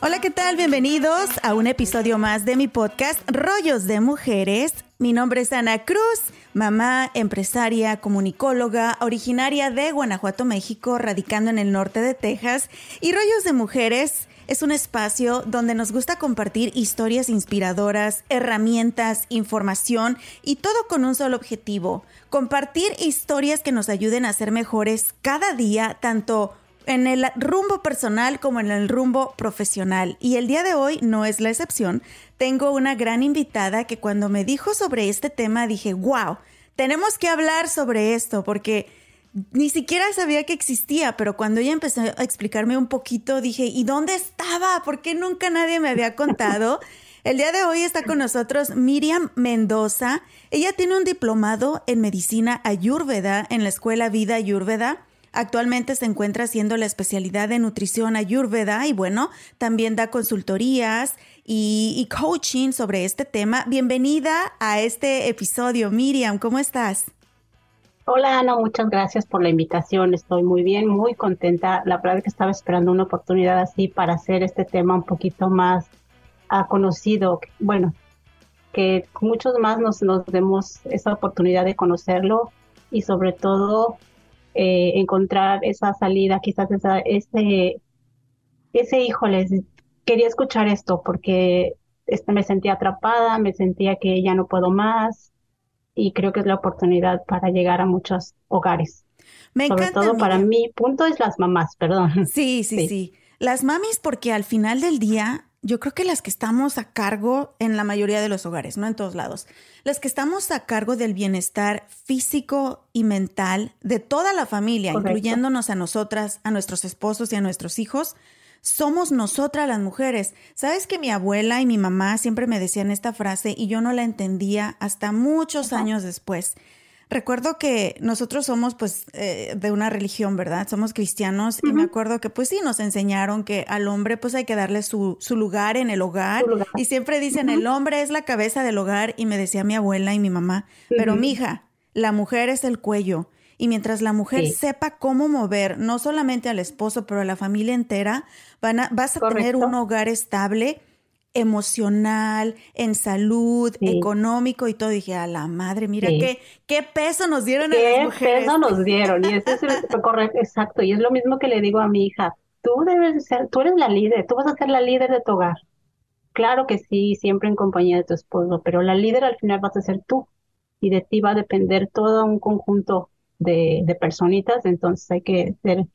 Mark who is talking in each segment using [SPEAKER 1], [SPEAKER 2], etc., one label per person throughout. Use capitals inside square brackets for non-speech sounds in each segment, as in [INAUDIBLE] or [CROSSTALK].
[SPEAKER 1] Hola, ¿qué tal? Bienvenidos a un episodio más de mi podcast Rollos de Mujeres. Mi nombre es Ana Cruz, mamá, empresaria, comunicóloga, originaria de Guanajuato, México, radicando en el norte de Texas. Y Rollos de Mujeres es un espacio donde nos gusta compartir historias inspiradoras, herramientas, información y todo con un solo objetivo, compartir historias que nos ayuden a ser mejores cada día, tanto en el rumbo personal como en el rumbo profesional. Y el día de hoy no es la excepción. Tengo una gran invitada que cuando me dijo sobre este tema dije, wow, tenemos que hablar sobre esto porque ni siquiera sabía que existía, pero cuando ella empezó a explicarme un poquito dije, ¿y dónde estaba? ¿Por qué nunca nadie me había contado? [LAUGHS] El día de hoy está con nosotros Miriam Mendoza. Ella tiene un diplomado en medicina ayurveda en la Escuela Vida Ayurveda Actualmente se encuentra haciendo la especialidad de nutrición ayurveda y bueno, también da consultorías y, coaching sobre este tema. Bienvenida a este episodio, Miriam, ¿cómo estás?
[SPEAKER 2] Hola Ana, muchas gracias por la invitación. Estoy muy bien, muy contenta. La verdad es que estaba esperando una oportunidad así para hacer este tema un poquito más uh, conocido. Bueno, que muchos más nos, nos demos esa oportunidad de conocerlo y sobre todo eh, encontrar esa salida, quizás esa, ese, ese híjoles, quería escuchar esto porque este, me sentía atrapada, me sentía que ya no puedo más y creo que es la oportunidad para llegar a muchos hogares. Me Sobre todo para mí, punto es las mamás, perdón.
[SPEAKER 1] sí, sí, sí. Las mamis porque al final del día yo creo que las que estamos a cargo en la mayoría de los hogares, no en todos lados, las que estamos a cargo del bienestar físico y mental de toda la familia, incluyéndonos a nosotras, a nuestros esposos y a nuestros hijos, somos nosotras las mujeres. Sabes que mi abuela y mi mamá siempre me decían esta frase y yo no la entendía hasta muchos años después. Recuerdo que nosotros somos pues eh, de una religión, ¿verdad? Somos cristianos y me acuerdo que pues sí nos enseñaron que al hombre pues hay que darle su, su lugar en el hogar y siempre dicen el hombre es la cabeza del hogar y me decía mi abuela y mi mamá, pero mija, la mujer es el cuello y mientras la mujer sepa cómo mover no solamente al esposo pero a la familia entera, van a, vas a tener un hogar estable emocional, en salud, económico y todo. dije, a la madre, mira qué, qué peso nos dieron a las mujeres.
[SPEAKER 2] Qué peso nos dieron. Y eso es [LAUGHS] correcto, exacto. Y es lo mismo que le digo a mi hija. Tú debes ser, tú eres la líder, tú vas a ser la líder de tu hogar. Claro que sí, siempre en compañía de tu esposo, pero la líder al final vas a ser tú. Y de ti va a depender todo un conjunto de, de personitas, entonces hay que ser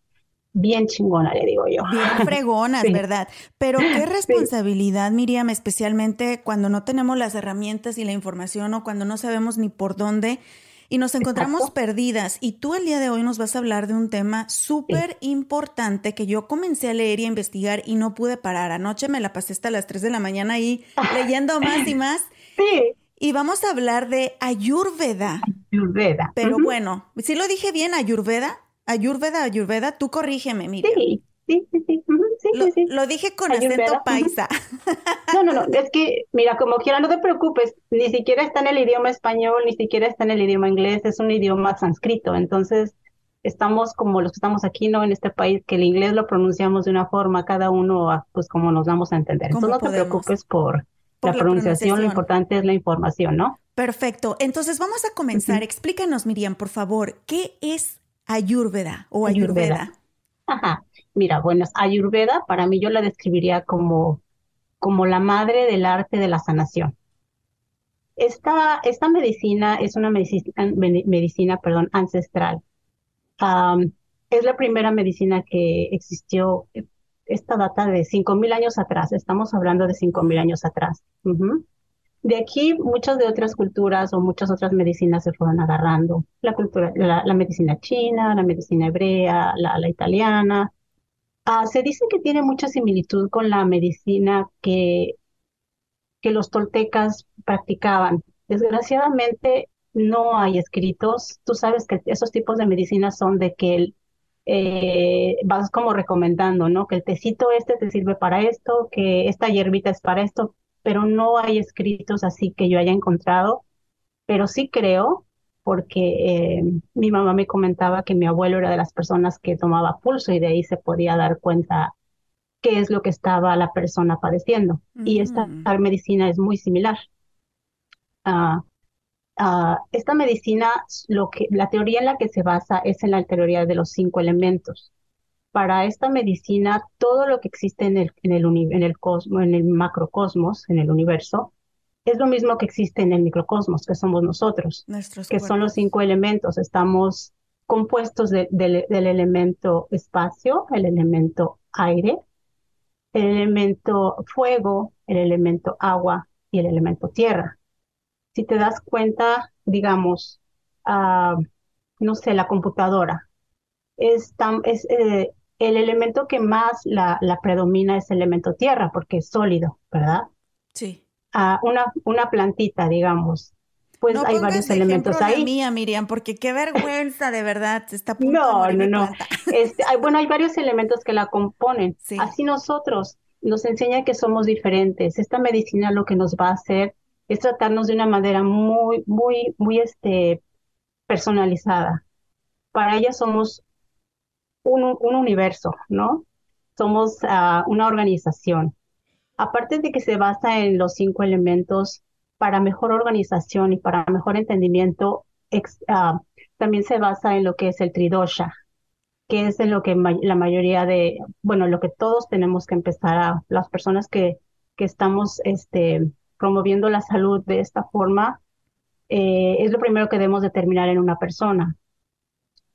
[SPEAKER 2] bien chingona, le digo yo.
[SPEAKER 1] Bien [LAUGHS] fregonas, ¿verdad? Pero qué responsabilidad, Miriam, especialmente cuando no tenemos las herramientas y la información o cuando no sabemos ni por dónde y nos encontramos perdidas. Y tú el día de hoy nos vas a hablar de un tema súper importante que yo comencé a leer y a investigar y no pude parar. Anoche me la pasé hasta las 3 de la mañana ahí [LAUGHS] leyendo más y más. Sí. Y vamos a hablar de Ayurveda.
[SPEAKER 2] Ayurveda.
[SPEAKER 1] Pero bueno, si lo dije bien, Ayurveda. Ayurveda, Ayurveda, tú corrígeme, Miriam.
[SPEAKER 2] Sí, sí, sí, sí. sí,
[SPEAKER 1] lo, dije con acento paisa.
[SPEAKER 2] No, no, no, [LAUGHS] es que, mira, como quiera, no te preocupes, ni siquiera está en el idioma español, ni siquiera está en el idioma inglés, es un idioma sánscrito, entonces estamos como los que estamos aquí, ¿no? En este país, que el inglés lo pronunciamos de una forma, cada uno, pues como nos vamos a entender. Entonces no te preocupes por, la, pronunciación, lo importante es la información, ¿no?
[SPEAKER 1] Perfecto, entonces vamos a comenzar. Explícanos, Miriam, por favor, ¿qué es Ayurveda o Ayurveda.
[SPEAKER 2] Ajá. Mira, bueno, Ayurveda para mí yo la describiría como, como la madre del arte de la sanación. Esta, esta medicina es una medicina, medicina perdón, ancestral. es la primera medicina que existió, esta data de 5.000 años atrás, estamos hablando de 5.000 años atrás. De aquí muchas de otras culturas o muchas otras medicinas se fueron agarrando. La cultura, la, medicina china, la medicina hebrea, la, italiana. Ah, se dice que tiene mucha similitud con la medicina que, que los toltecas practicaban. Desgraciadamente no hay escritos. Tú sabes que esos tipos de medicinas son de que eh, vas como recomendando, ¿no? Que el tecito este te sirve para esto, que esta hierbita es para esto, pero no hay escritos así que yo haya encontrado, pero sí creo, porque eh, mi mamá me comentaba que mi abuelo era de las personas que tomaba pulso y de ahí se podía dar cuenta qué es lo que estaba la persona padeciendo. Y esta mm. medicina es muy similar. Ah, esta medicina, lo que, la teoría en la que se basa es en la teoría de los cinco elementos para esta medicina todo lo que existe en el, en el, en el, cosmos, en el macrocosmos, en el universo, es lo mismo que existe en el microcosmos, que somos nosotros, que son los cinco elementos. Estamos compuestos del elemento espacio, el elemento aire, el elemento fuego, el elemento agua y el elemento tierra. Si te das cuenta, digamos, uh, no sé, la computadora, es, tan, es eh, el elemento que más la, predomina es el elemento tierra, porque es sólido, ¿verdad?
[SPEAKER 1] Sí.
[SPEAKER 2] Ah, una, una plantita, digamos. Pues hay varios elementos ahí.
[SPEAKER 1] mía, Miriam, porque qué vergüenza, de verdad, se está
[SPEAKER 2] No, no, no. [LAUGHS] Este, bueno, hay varios elementos que la componen. Así nosotros nos enseña que somos diferentes. Esta medicina lo que nos va a hacer es tratarnos de una manera muy, muy, muy este, personalizada. Para ella somos un, universo, ¿no? Somos ah, una organización. Aparte de que se basa en los cinco elementos para mejor organización y para mejor entendimiento, ah, también se basa en lo que es el tridosha, que es en lo que la mayoría de, bueno, lo que todos tenemos que empezar a, las personas que, que estamos este, promoviendo la salud de esta forma, eh, es lo primero que debemos determinar en una persona.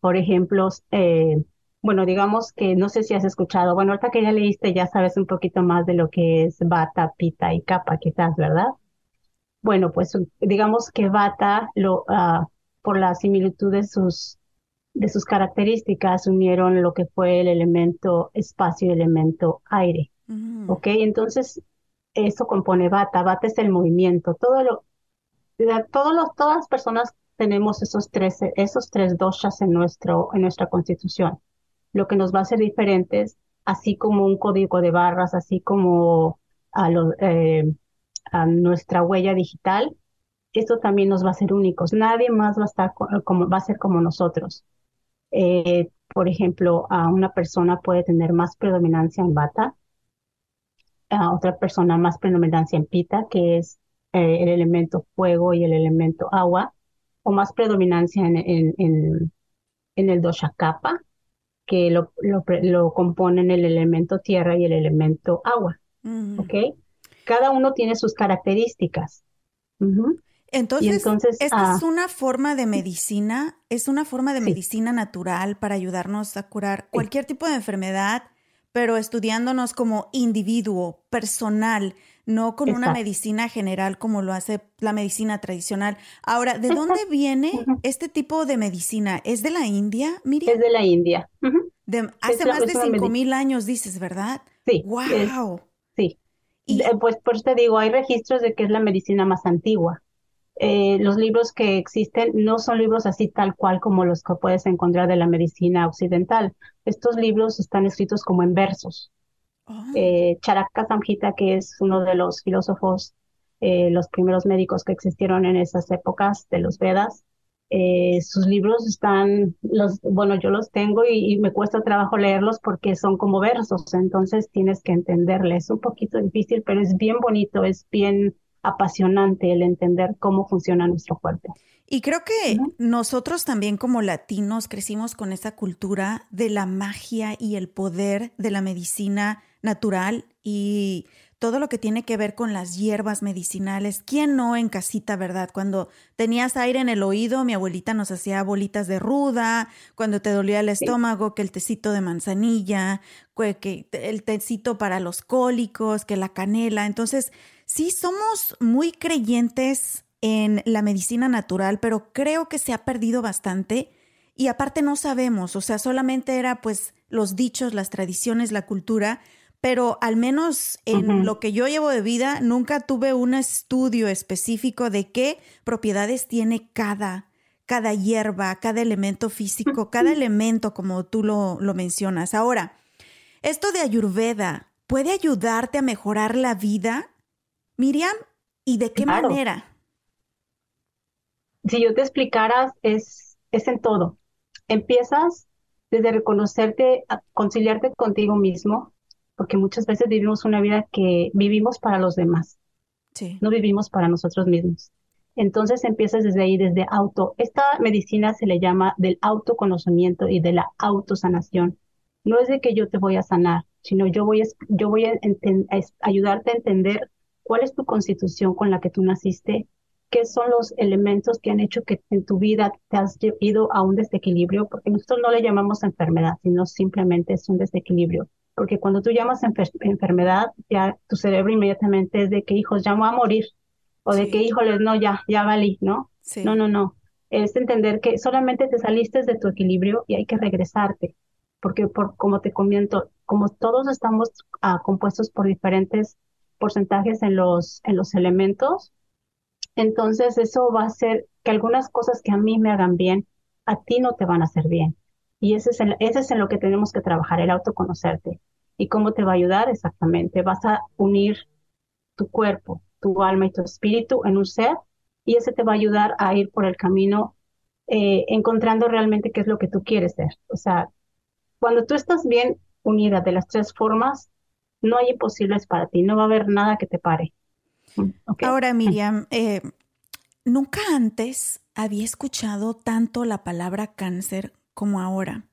[SPEAKER 2] Por ejemplo, eh, bueno, digamos que no sé si has escuchado, bueno, ahorita que ya leíste ya sabes un poquito más de lo que es bata, pita y capa, quizás, ¿verdad? Bueno, pues digamos que bata, lo, uh, por la similitud de sus, de sus características, unieron lo que fue el elemento espacio y el elemento aire. ¿Ok? Entonces, eso compone bata. Bata es el movimiento. Todo lo, todos los, todas las personas tenemos esos tres, esos tres doshas en, nuestro, en nuestra constitución lo que nos va a hacer diferentes, así como un código de barras, así como a, eh, nuestra huella digital, esto también nos va a hacer únicos. Nadie más va a estar como, va a ser como nosotros. Eh, por ejemplo, a una persona puede tener más predominancia en bata, a otra persona más predominancia en pita, que es eh, el elemento fuego y el elemento agua, o más predominancia en, en, el dosha kapha, que lo, lo, componen el elemento tierra y el elemento agua. ¿Ok? Cada uno tiene sus características.
[SPEAKER 1] Entonces, entonces, esta es ah, una forma de medicina, es una forma de medicina natural para ayudarnos a curar cualquier tipo de enfermedad, pero estudiándonos como individuo, personal, no con una medicina general como lo hace la medicina tradicional. Ahora, ¿de dónde viene este tipo de medicina? ¿Es de la India, Miriam?
[SPEAKER 2] Es de la India.
[SPEAKER 1] hace más de cinco mil años, dices, ¿verdad?
[SPEAKER 2] Sí.
[SPEAKER 1] ¡Wow!
[SPEAKER 2] sí. Y, pues por eso te digo, hay registros de que es la medicina más antigua. Eh, los libros que existen no son libros así tal cual como los que puedes encontrar de la medicina occidental. Estos libros están escritos como en versos. Oh. Eh, Charaka Samhita, que es uno de los filósofos, eh, los primeros médicos que existieron en esas épocas de los Vedas, eh, sus libros están, los, bueno, yo los tengo y, me cuesta trabajo leerlos porque son como versos, entonces tienes que entenderles. Es un poquito difícil, pero es bien bonito, es bien apasionante el entender cómo funciona nuestro cuerpo.
[SPEAKER 1] Y creo que nosotros también como latinos crecimos con esa cultura de la magia y el poder de la medicina natural y todo lo que tiene que ver con las hierbas medicinales. ¿Quién no en casita, verdad? Cuando tenías aire en el oído, mi abuelita nos hacía bolitas de ruda, cuando te dolía el estómago, que el tecito de manzanilla, que el tecito para los cólicos, que la canela. Entonces, sí somos muy creyentes en la medicina natural, pero creo que se ha perdido bastante y aparte no sabemos, o sea, solamente era pues los dichos, las tradiciones, la cultura, pero al menos en lo que yo llevo de vida, nunca tuve un estudio específico de qué propiedades tiene cada, cada hierba, cada elemento físico, cada elemento como tú lo, lo mencionas. Ahora, esto de Ayurveda, ¿puede ayudarte a mejorar la vida? Miriam, ¿y de qué manera?
[SPEAKER 2] Si yo te explicaras, es, es en todo. Empiezas desde reconocerte, conciliarte contigo mismo, porque muchas veces vivimos una vida que vivimos para los demás. Sí. No vivimos para nosotros mismos. Entonces empiezas desde ahí, desde auto. Esta medicina se le llama del autoconocimiento y de la autosanación. No es de que yo te voy a sanar, sino yo voy a, yo voy a, ayudarte a entender cuál es tu constitución con la que tú naciste, qué son los elementos que han hecho que en tu vida te has ido a un desequilibrio, porque nosotros no le llamamos enfermedad, sino simplemente es un desequilibrio porque cuando tú llamas enfermedad, ya tu cerebro inmediatamente es de que hijos ya voy a morir, o de que híjoles, no, ya, ya valí, ¿no? No, no, no. Es entender que solamente te saliste de tu equilibrio y hay que regresarte, porque por, como te comento, como todos estamos ah, compuestos por diferentes porcentajes en los, en los elementos, entonces eso va a hacer que algunas cosas que a mí me hagan bien, a ti no te van a hacer bien. Y ese es, ese es en lo que tenemos que trabajar, el autoconocerte. ¿Y cómo te va a ayudar exactamente? Vas a unir tu cuerpo, tu alma y tu espíritu en un ser y ese te va a ayudar a ir por el camino eh, encontrando realmente qué es lo que tú quieres ser. O sea, cuando tú estás bien unida de las tres formas, no hay imposibles para ti, no va a haber nada que te pare.
[SPEAKER 1] Mm, Ahora, Miriam, eh, nunca antes había escuchado tanto la palabra cáncer como ahora.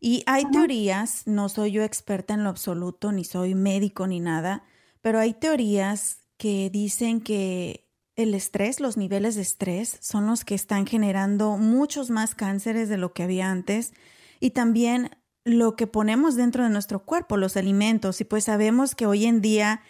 [SPEAKER 1] Y hay teorías, no soy yo experta en lo absoluto, ni soy médico ni nada, pero hay teorías que dicen que el estrés, los niveles de estrés son los que están generando muchos más cánceres de lo que había antes y también lo que ponemos dentro de nuestro cuerpo, los alimentos. Y pues sabemos que hoy en día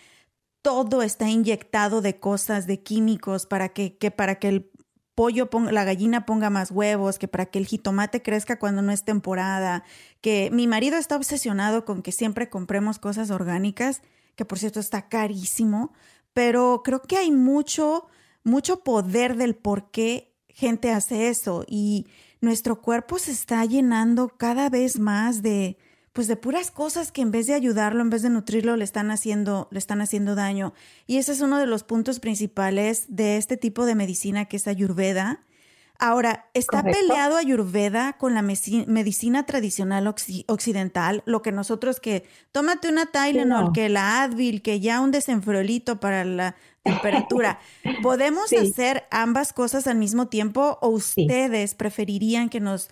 [SPEAKER 1] todo está inyectado de cosas, de químicos para que, que para que el pollo, la gallina ponga más huevos, que para que el jitomate crezca cuando no es temporada, que mi marido está obsesionado con que siempre compremos cosas orgánicas, que por cierto está carísimo, pero creo que hay mucho, mucho poder del por qué gente hace eso y nuestro cuerpo se está llenando cada vez más de, pues de puras cosas que en vez de ayudarlo, en vez de nutrirlo, le están haciendo, le están haciendo daño. Y ese es uno de los puntos principales de este tipo de medicina que es Ayurveda. Ahora, ¿está peleado Ayurveda con la medicina tradicional occidental? Lo que nosotros que, tómate una Tylenol, que la Advil, que ya un desenfriolito para la temperatura. [LAUGHS] ¿Podemos hacer ambas cosas al mismo tiempo o ustedes preferirían que nos,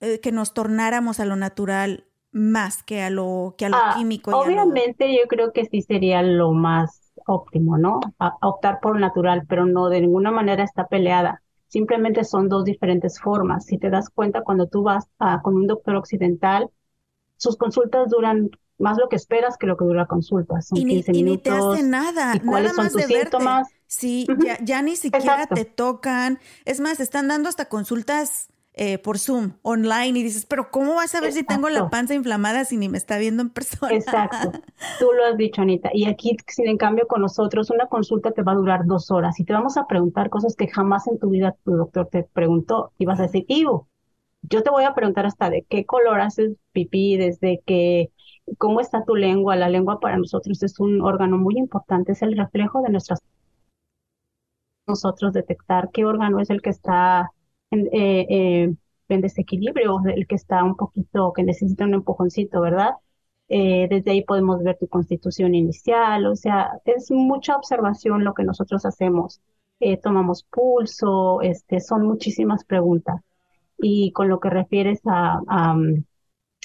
[SPEAKER 1] eh, que nos tornáramos a lo natural más que a lo, que a lo ah, químico.
[SPEAKER 2] obviamente yo creo que sí sería lo más óptimo, ¿no? optar por natural, pero no de ninguna manera está peleada. Simplemente son dos diferentes formas. Si te das cuenta, cuando tú vas con un doctor occidental, sus consultas duran más lo que esperas que lo que dura la consulta. Son y, ni, y ni
[SPEAKER 1] te hace nada.
[SPEAKER 2] cuáles son tus síntomas?
[SPEAKER 1] Sí, ya, ya, ni siquiera te tocan. Es más, están dando hasta consultas eh, por Zoom, online, y dices, pero ¿cómo vas a ver si tengo la panza inflamada si ni me está viendo en persona?
[SPEAKER 2] Exacto, tú lo has dicho, Anita. Y aquí, sin en cambio, con nosotros, una consulta te va a durar dos horas y te vamos a preguntar cosas que jamás en tu vida tu doctor te preguntó. Y vas a decir, Ivo, yo te voy a preguntar hasta de qué color haces pipí, desde que cómo está tu lengua. La lengua para nosotros es un órgano muy importante, es el reflejo de nuestras nosotros detectar qué órgano es el que está eh, eh, en desequilibrio, el que está un poquito, que necesita un empujoncito, ¿verdad? Eh, desde ahí podemos ver tu constitución inicial, o sea, es mucha observación lo que nosotros hacemos. tomamos pulso, este, son muchísimas preguntas. Y con lo que refieres a, mm,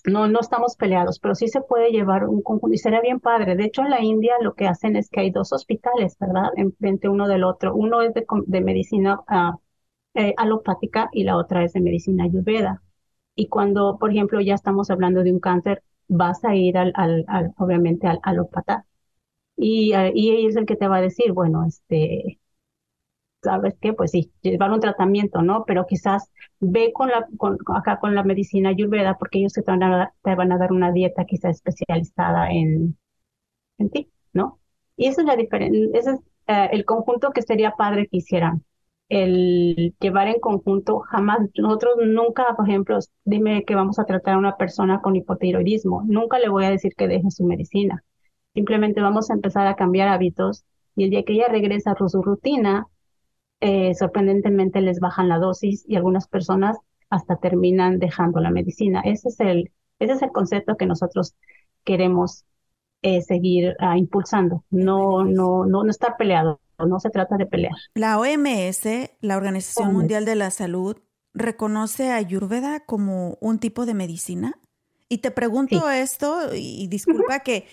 [SPEAKER 2] no, no estamos peleados, pero sí se puede llevar un conjunto y sería bien padre. De hecho, en la India lo que hacen es que hay dos hospitales, ¿verdad? Enfrente uno del otro. Uno es de, de medicina uh, eh, alopática y la otra es de medicina ayurveda. Y cuando, por ejemplo, ya estamos hablando de un cáncer, vas a ir al, al, obviamente al alópata. Y, uh, y es el que te va a decir, bueno, este, ¿sabes qué? Pues sí, llevar un tratamiento, ¿no? Pero quizás ve con la, con, acá con la medicina ayurveda porque ellos te van a, te van a dar una dieta quizás especializada en, en ti, ¿no? Y esa es la diferencia, ese es uh, el conjunto que sería padre que hicieran el llevar en conjunto, jamás, nosotros nunca, por ejemplo, dime que vamos a tratar a una persona con hipotiroidismo, nunca le voy a decir que deje su medicina. Simplemente vamos a empezar a cambiar hábitos y el día que ella regresa a su rutina, eh, sorprendentemente les bajan la dosis y algunas personas hasta terminan dejando la medicina. Ese es el, ese es el concepto que nosotros queremos eh, seguir uh, impulsando, no, no, no, no estar peleado no se trata de pelear.
[SPEAKER 1] La OMS, la Organización OMS. Mundial de la Salud, reconoce a Ayurveda como un tipo de medicina. Y te pregunto sí. esto, y disculpa que,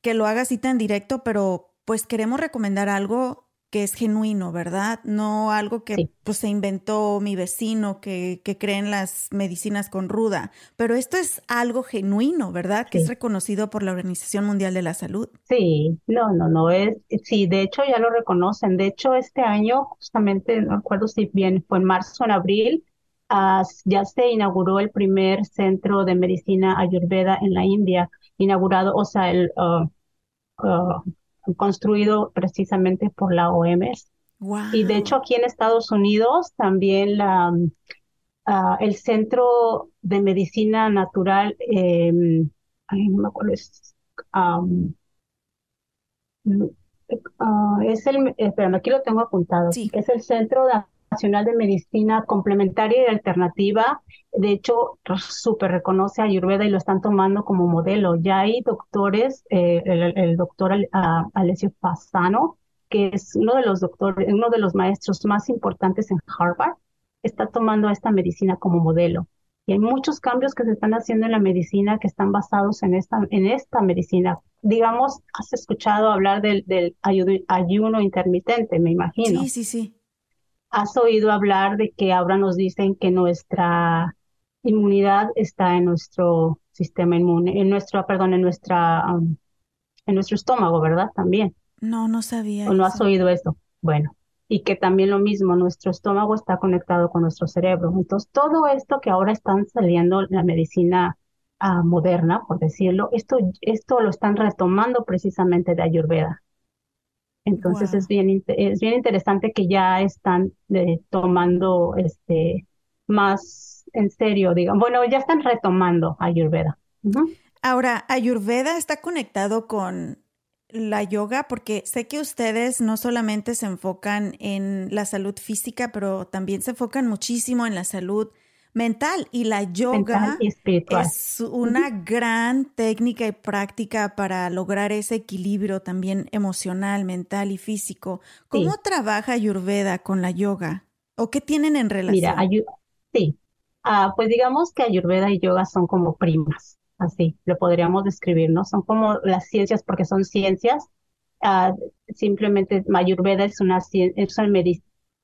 [SPEAKER 1] que lo haga así tan directo, pero pues queremos recomendar algo que es genuino, ¿verdad? No algo que sí. pues, se inventó mi vecino que, que cree en las medicinas con ruda, pero esto es algo genuino, ¿verdad? Que es reconocido por la Organización Mundial de la Salud.
[SPEAKER 2] Sí, no, no, no, es, sí, de hecho ya lo reconocen. De hecho, este año, justamente, no recuerdo si bien fue en marzo o en abril, uh, ya se inauguró el primer centro de medicina ayurveda en la India, inaugurado, o sea, el... Uh, uh, construido precisamente por la OMS.
[SPEAKER 1] Wow.
[SPEAKER 2] Y de hecho aquí en Estados Unidos también la, uh, el Centro de Medicina Natural, eh, ay, no me acuerdo, es, um, uh, es el, espérame, aquí lo tengo apuntado,
[SPEAKER 1] sí.
[SPEAKER 2] es el Centro de Nacional de Medicina Complementaria y Alternativa. De hecho, súper reconoce a Ayurveda y lo están tomando como modelo. Ya hay doctores, eh, el, doctor Alessio Fasano, que es uno de los doctores, uno de los maestros más importantes en Harvard, está tomando esta medicina como modelo. Y hay muchos cambios que se están haciendo en la medicina que están basados en esta, en esta medicina. Digamos, has escuchado hablar del, del ayuno intermitente, me imagino.
[SPEAKER 1] Sí, sí, sí
[SPEAKER 2] has oído hablar de que ahora nos dicen que nuestra inmunidad está en nuestro sistema inmune, en nuestro, perdón, en nuestra, um, en nuestro estómago, ¿verdad? También.
[SPEAKER 1] No, no sabía.
[SPEAKER 2] ¿O no has oído eso? Bueno, y que también lo mismo, nuestro estómago está conectado con nuestro cerebro. Entonces, todo esto que ahora están saliendo la medicina uh, moderna, por decirlo, esto, esto lo están retomando precisamente de Ayurveda. Entonces wow. es bien es bien interesante que ya están eh, tomando este más en serio, digamos. Bueno, ya están retomando Ayurveda. Uh -huh.
[SPEAKER 1] Ahora, Ayurveda está conectado con la yoga porque sé que ustedes no solamente se enfocan en la salud física, pero también se enfocan muchísimo en la salud mental y la yoga es una gran técnica y práctica para lograr ese equilibrio también emocional, mental y físico. ¿Cómo sí. trabaja Ayurveda con la yoga? ¿O qué tienen en relación?
[SPEAKER 2] Mira, sí, uh, pues digamos que Ayurveda y yoga son como primas, así lo podríamos describir, ¿no? Son como las ciencias porque son ciencias. Uh, simplemente Ayurveda es una, es una,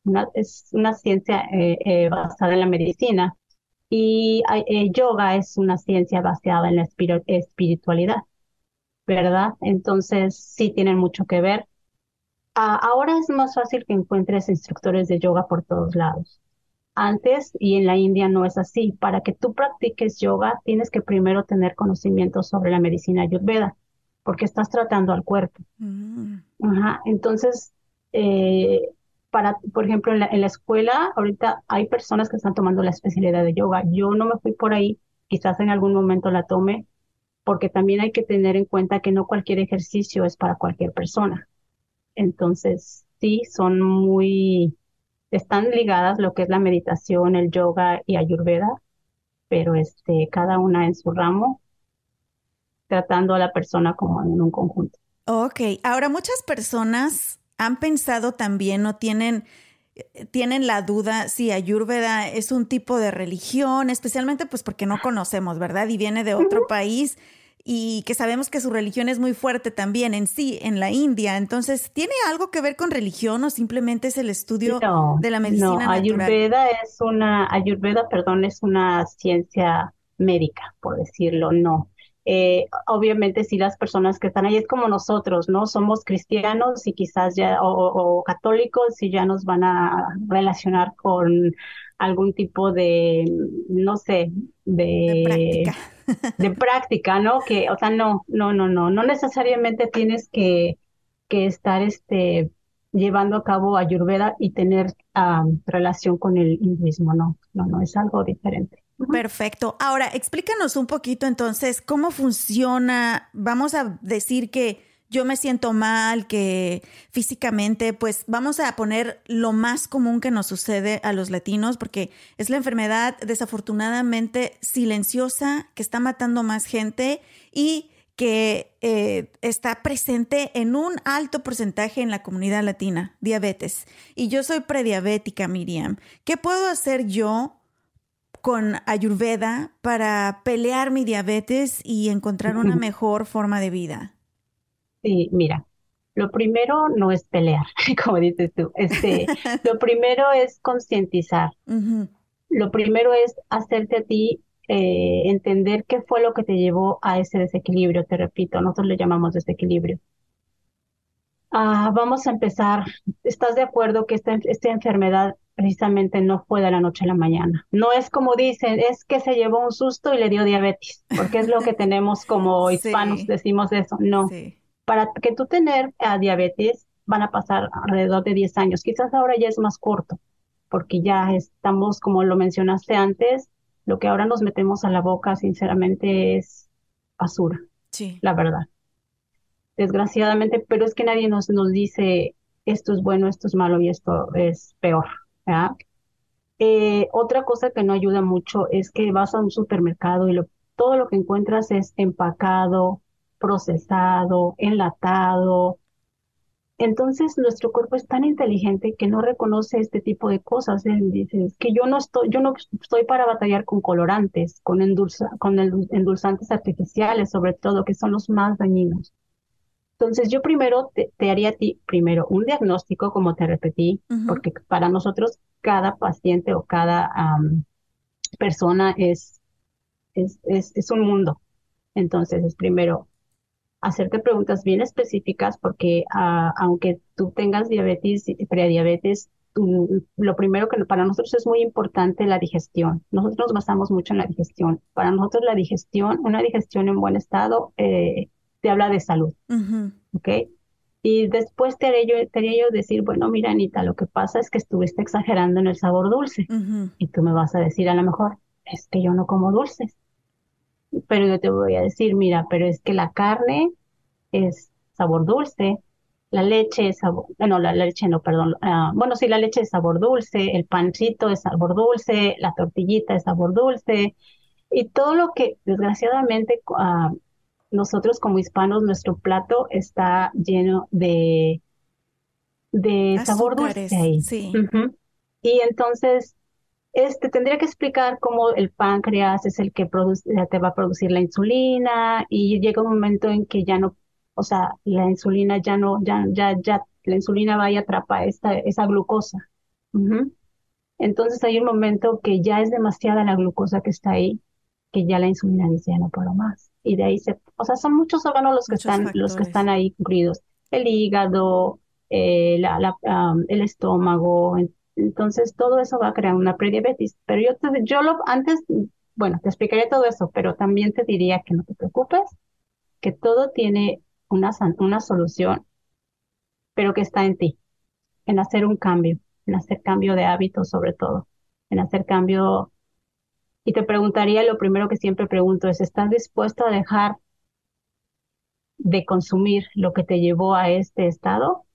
[SPEAKER 2] una, es una ciencia eh, eh, basada en la medicina y eh, yoga es una ciencia basada en la espiritualidad, ¿verdad? Entonces sí tienen mucho que ver. Ahora es más fácil que encuentres instructores de yoga por todos lados. Antes y en la India no es así. Para que tú practiques yoga tienes que primero tener conocimiento sobre la medicina ayurveda, porque estás tratando al cuerpo.
[SPEAKER 1] Mm.
[SPEAKER 2] Ajá. Entonces, eh, para, por ejemplo, en la, escuela, ahorita hay personas que están tomando la especialidad de yoga. Yo no me fui por ahí, quizás en algún momento la tome, porque también hay que tener en cuenta que no cualquier ejercicio es para cualquier persona. Entonces, sí, son muy, están ligadas lo que es la meditación, el yoga y ayurveda, pero este, cada una en su ramo, tratando a la persona como en un conjunto.
[SPEAKER 1] Ok, ahora muchas personas han pensado también o tienen, tienen la duda si Ayurveda es un tipo de religión, especialmente pues porque no conocemos, ¿verdad? Y viene de otro país y que sabemos que su religión es muy fuerte también en sí, en la India. Entonces, ¿tiene algo que ver con religión o simplemente es el estudio
[SPEAKER 2] no,
[SPEAKER 1] de la medicina
[SPEAKER 2] no,
[SPEAKER 1] natural?
[SPEAKER 2] Ayurveda es una, Ayurveda, perdón, es una ciencia médica, por decirlo, no. Eh, obviamente si las personas que están ahí es como nosotros, ¿no? Somos cristianos y quizás ya, o, católicos y ya nos van a relacionar con algún tipo de, no sé, de,
[SPEAKER 1] práctica.
[SPEAKER 2] de [LAUGHS] práctica, ¿no? Que, o sea, no, no, no, no, no necesariamente tienes que, que estar, este, llevando a cabo ayurveda y tener relación con el hinduismo, no, no, no, es algo diferente.
[SPEAKER 1] Perfecto. Ahora, explícanos un poquito entonces cómo funciona. Vamos a decir que yo me siento mal, que físicamente, pues vamos a poner lo más común que nos sucede a los latinos, porque es la enfermedad desafortunadamente silenciosa que está matando más gente y que eh, está presente en un alto porcentaje en la comunidad latina, diabetes. Y yo soy prediabética, Miriam. ¿Qué puedo hacer yo con Ayurveda para pelear mi diabetes y encontrar una mejor forma de vida?
[SPEAKER 2] Sí, mira, lo primero no es pelear, [LAUGHS] como dices tú. Este, [LAUGHS] lo primero es concientizar. Lo primero es hacerte a ti eh, entender qué fue lo que te llevó a ese desequilibrio. Te repito, nosotros le llamamos desequilibrio. Ah, vamos a empezar. ¿Estás de acuerdo que esta, esta enfermedad precisamente no fue de la noche a la mañana. No es como dicen, es que se llevó un susto y le dio diabetes, porque es lo que [LAUGHS] tenemos como hispanos, decimos eso. No. Para que tú tener diabetes van a pasar alrededor de 10 años. Quizás ahora ya es más corto, porque ya estamos, como lo mencionaste antes, lo que ahora nos metemos a la boca, sinceramente, es basura. Sí. La verdad. Desgraciadamente, pero es que nadie nos, nos dice esto es bueno, esto es malo y esto es peor. Eh, otra cosa que no ayuda mucho es que vas a un supermercado y todo lo que encuentras es empacado, procesado, enlatado. Entonces nuestro cuerpo es tan inteligente que no reconoce este tipo de cosas. Él dice que yo no estoy, yo no estoy para batallar con colorantes, con endulzantes artificiales, sobre todo, que son los más dañinos. Entonces, yo primero te, haría a ti, primero, un diagnóstico, como te repetí, porque para nosotros cada paciente o cada persona es, es, es, un mundo. Entonces, es primero hacerte preguntas bien específicas, porque ah, aunque tú tengas diabetes, y prediabetes, lo primero que para nosotros es muy importante la digestión. Nosotros nos basamos mucho en la digestión. Para nosotros la digestión, una digestión en buen estado, eh, te habla de salud. ¿Ok? Y después te haría, yo, te yo decir, bueno, mira, Anita, lo que pasa es que estuviste exagerando en el sabor dulce. Y tú me vas a decir, a lo mejor, es que yo no como dulces. Pero yo te voy a decir, mira, pero es que la carne es sabor dulce, la leche es sabor, no, la leche no, perdón, ah, bueno, sí, la leche es sabor dulce, el pancito es sabor dulce, la tortillita es sabor dulce, y todo lo que desgraciadamente uh, nosotros como hispanos, nuestro plato está lleno de, de sabor dulce ahí. Sí. Y entonces, este tendría que explicar cómo el páncreas es el que produce, te va a producir la insulina y llega un momento en que ya no, o sea, la insulina ya no, ya, ya, ya, la insulina va y atrapa esta, esa glucosa. Entonces hay un momento que ya es demasiada la glucosa que está ahí, que ya la insulina dice ya no puedo más y de ahí se, o sea, son muchos órganos los que están, los que están ahí incluidos, el hígado, eh, la, el estómago, entonces todo eso va a crear una prediabetes. Pero yo, te, yo lo, antes, bueno, te explicaría todo eso, pero también te diría que no te preocupes, que todo tiene una, una solución, pero que está en ti, en hacer un cambio, en hacer cambio de hábitos sobre todo, en hacer cambio y te preguntaría, lo primero que siempre pregunto es, ¿estás dispuesto a dejar de consumir lo que te llevó a este estado?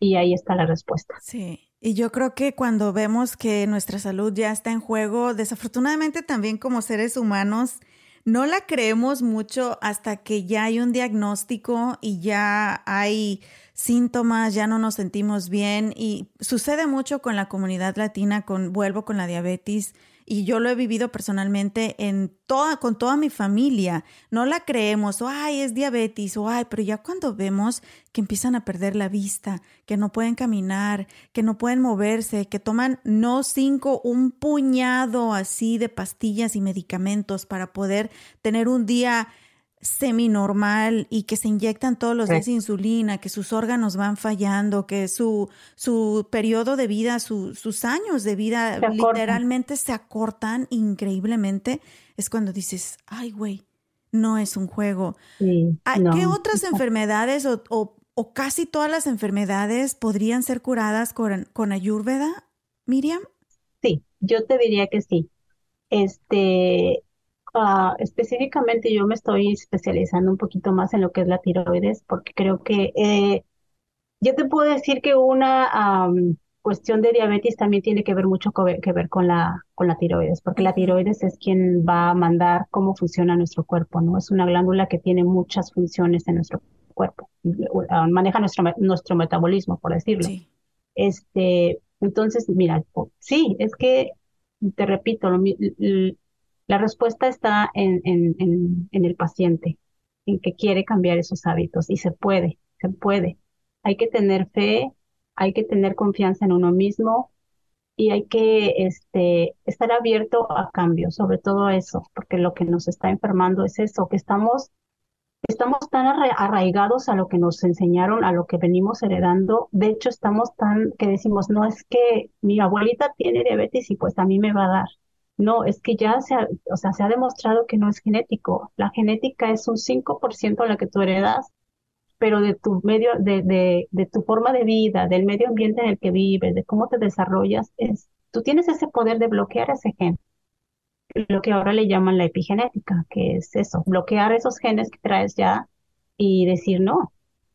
[SPEAKER 2] Y ahí está la respuesta.
[SPEAKER 1] Sí. Y yo creo que cuando vemos que nuestra salud ya está en juego, desafortunadamente también como seres humanos, no la creemos mucho hasta que ya hay un diagnóstico y ya hay síntomas, ya no nos sentimos bien y sucede mucho con la comunidad latina, con vuelvo con la diabetes y yo lo he vivido personalmente en toda, con toda mi familia. No la creemos, o ay, es diabetes, o ay, pero ya cuando vemos que empiezan a perder la vista, que no pueden caminar, que no pueden moverse, que toman no cinco, un puñado así de pastillas y medicamentos para poder tener un día semi-normal y que se inyectan todos los días insulina, que sus órganos van fallando, que su, su periodo de vida, sus años de vida literalmente se acortan increíblemente, es cuando dices, ay, güey, no es un juego. ¿Qué otras enfermedades o, o, casi todas las enfermedades podrían ser curadas con, con Ayurveda, Miriam?
[SPEAKER 2] Sí, yo te diría que sí. Este, Ah, específicamente yo me estoy especializando un poquito más en lo que es la tiroides, porque creo que eh, yo te puedo decir que una cuestión de diabetes también tiene que ver mucho que ver con la, con la tiroides, porque la tiroides es quien va a mandar cómo funciona nuestro cuerpo, ¿no? Es una glándula que tiene muchas funciones en nuestro cuerpo, maneja nuestro, nuestro metabolismo, por decirlo. Este, entonces, mira, sí, es que, te repito, lo, la respuesta está en, en, el paciente, en que quiere cambiar esos hábitos y se puede, se puede. Hay que tener fe, hay que tener confianza en uno mismo y hay que este, estar abierto a cambios, sobre todo eso, porque lo que nos está enfermando es eso, que estamos, estamos tan arraigados a lo que nos enseñaron, a lo que venimos heredando. De hecho, estamos tan que decimos, no es que mi abuelita tiene diabetes y pues a mí me va a dar. No, es que ya se ha, o sea, se ha demostrado que no es genético. La genética es un 5% de la que tú heredas, pero de tu medio, de, de, de, tu forma de vida, del medio ambiente en el que vives, de cómo te desarrollas, es, tú tienes ese poder de bloquear ese gen. Lo que ahora le llaman la epigenética, que es eso, bloquear esos genes que traes ya y decir no.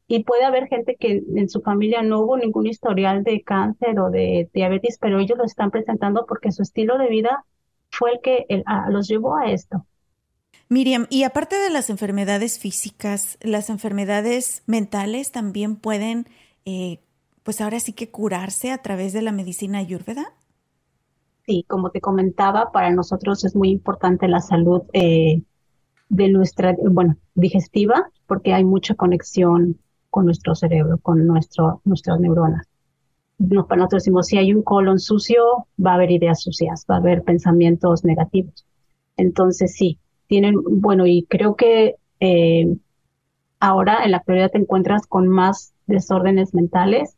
[SPEAKER 2] Y puede haber gente que en su familia no hubo ningún historial de cáncer o de diabetes, pero ellos lo están presentando porque su estilo de vida fue el que los llevó a esto.
[SPEAKER 1] Miriam, y aparte de las enfermedades físicas, las enfermedades mentales también pueden, eh, pues ahora sí que curarse a través de la medicina ayurveda.
[SPEAKER 2] Sí, como te comentaba, para nosotros es muy importante la salud eh, de nuestra, bueno, digestiva, porque hay mucha conexión con nuestro cerebro, con nuestro, nuestras neuronas nosotros decimos, si hay un colon sucio, va a haber ideas sucias, va a haber pensamientos negativos. Entonces, sí, tienen, bueno, y creo que eh, ahora en la actualidad te encuentras con más desórdenes mentales,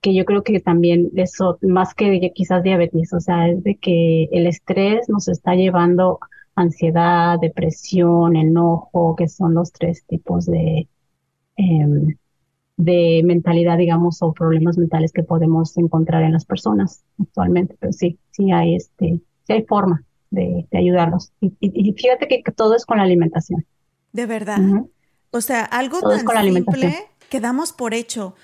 [SPEAKER 2] que yo creo que también eso, más que quizás diabetes, o sea, es de que el estrés nos está llevando ansiedad, depresión, enojo, que son los tres tipos de, em, de mentalidad, digamos, o problemas mentales que podemos encontrar en las personas actualmente. Pero sí, sí hay este, sí hay forma de, ayudarlos. Y, fíjate que, todo es con la alimentación.
[SPEAKER 1] De verdad. O sea, algo tan simple que damos por hecho.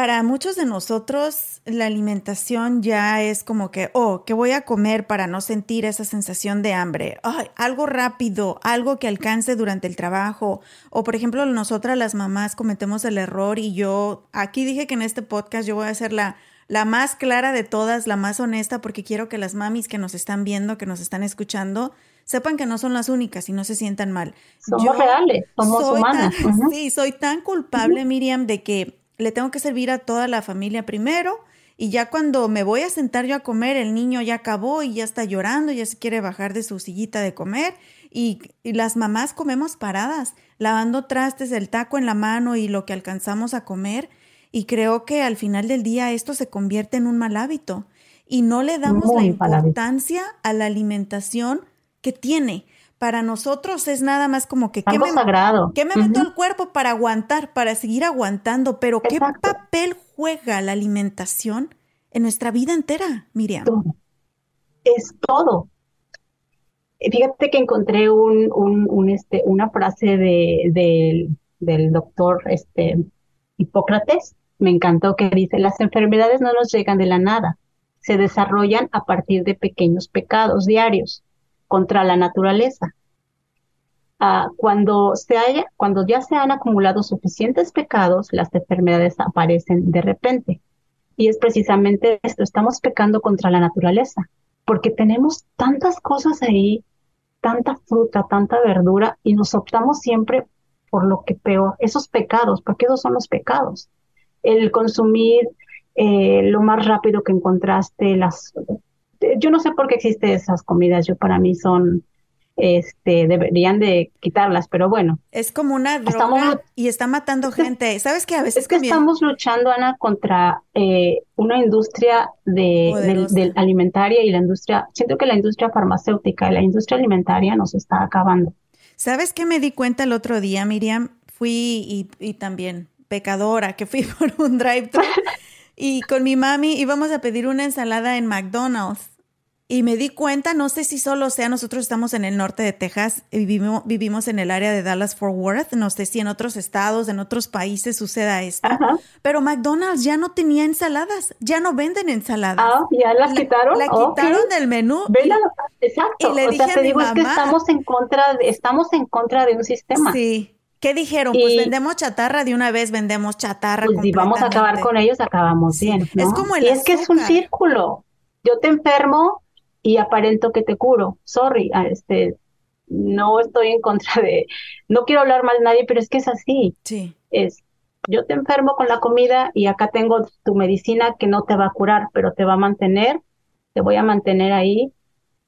[SPEAKER 1] Para muchos de nosotros la alimentación ya es como que, oh, ¿qué voy a comer para no sentir esa sensación de hambre? algo rápido, algo que alcance durante el trabajo. O por ejemplo, nosotras las mamás cometemos el error y yo, aquí dije que en este podcast yo voy a ser la, la más clara de todas, la más honesta, porque quiero que las mamis que nos están viendo, que nos están escuchando, sepan que no son las únicas y no se sientan mal.
[SPEAKER 2] Somos reales, somos humanas.
[SPEAKER 1] Sí, soy tan culpable, Miriam, de que le tengo que servir a toda la familia primero y ya cuando me voy a sentar yo a comer, el niño ya acabó y ya está llorando, ya se quiere bajar de su sillita de comer y, las mamás comemos paradas, lavando trastes, el taco en la mano y lo que alcanzamos a comer y creo que al final del día esto se convierte en un mal hábito y no le damos la importancia a la alimentación que tiene para nosotros es nada más como que
[SPEAKER 2] ¿qué me, sagrado.
[SPEAKER 1] ¿qué me meto el cuerpo para aguantar, para seguir aguantando? Pero ¿qué papel juega la alimentación en nuestra vida entera, Miriam?
[SPEAKER 2] Es todo. Fíjate que encontré un, un, este, una frase de, del doctor este, Hipócrates, me encantó, que dice, las enfermedades no nos llegan de la nada, se desarrollan a partir de pequeños pecados diarios contra la naturaleza. Ah, cuando, se haya, cuando ya se han acumulado suficientes pecados, las enfermedades aparecen de repente. Y es precisamente esto, estamos pecando contra la naturaleza, porque tenemos tantas cosas ahí, tanta fruta, tanta verdura, y nos optamos siempre por lo que peor, esos pecados, porque esos son los pecados. El consumir eh, lo más rápido que encontraste, las yo no sé por qué existen esas comidas, yo para mí son este, deberían de quitarlas, pero bueno.
[SPEAKER 1] Es como una droga y está matando gente. ¿Sabes que a veces
[SPEAKER 2] Es que estamos luchando, Ana, contra eh, una industria de, alimentaria y la industria, siento que la industria farmacéutica y la industria alimentaria nos está acabando.
[SPEAKER 1] ¿Sabes qué me di cuenta el otro día, Miriam? Fui y, y también pecadora, que fui [LAUGHS] por un drive-thru [LAUGHS] y con mi mami íbamos a pedir una ensalada en McDonald's y me di cuenta, no sé si solo sea, nosotros estamos en el norte de Texas, vivimos, vivimos en el área de Dallas-Fort Worth, no sé si en otros estados, en otros países suceda esto, pero McDonald's ya no tenía ensaladas, ya no venden ensaladas.
[SPEAKER 2] Ah, ya las quitaron.
[SPEAKER 1] La quitaron del menú.
[SPEAKER 2] exacto. Y le dije te digo, es que estamos en contra de, estamos en contra de un sistema.
[SPEAKER 1] Sí. ¿Qué dijeron? pues vendemos chatarra de una vez, vendemos chatarra.
[SPEAKER 2] Pues si vamos a acabar con ellos, acabamos bien. Es como el y es que es un círculo. Yo te enfermo, y aparento que te curo. Sorry, ah, este, no estoy en contra de, no quiero hablar mal de nadie, pero es que es así.
[SPEAKER 1] Sí.
[SPEAKER 2] Es, yo te enfermo con la comida y acá tengo tu medicina que no te va a curar, pero te va a mantener, te voy a mantener ahí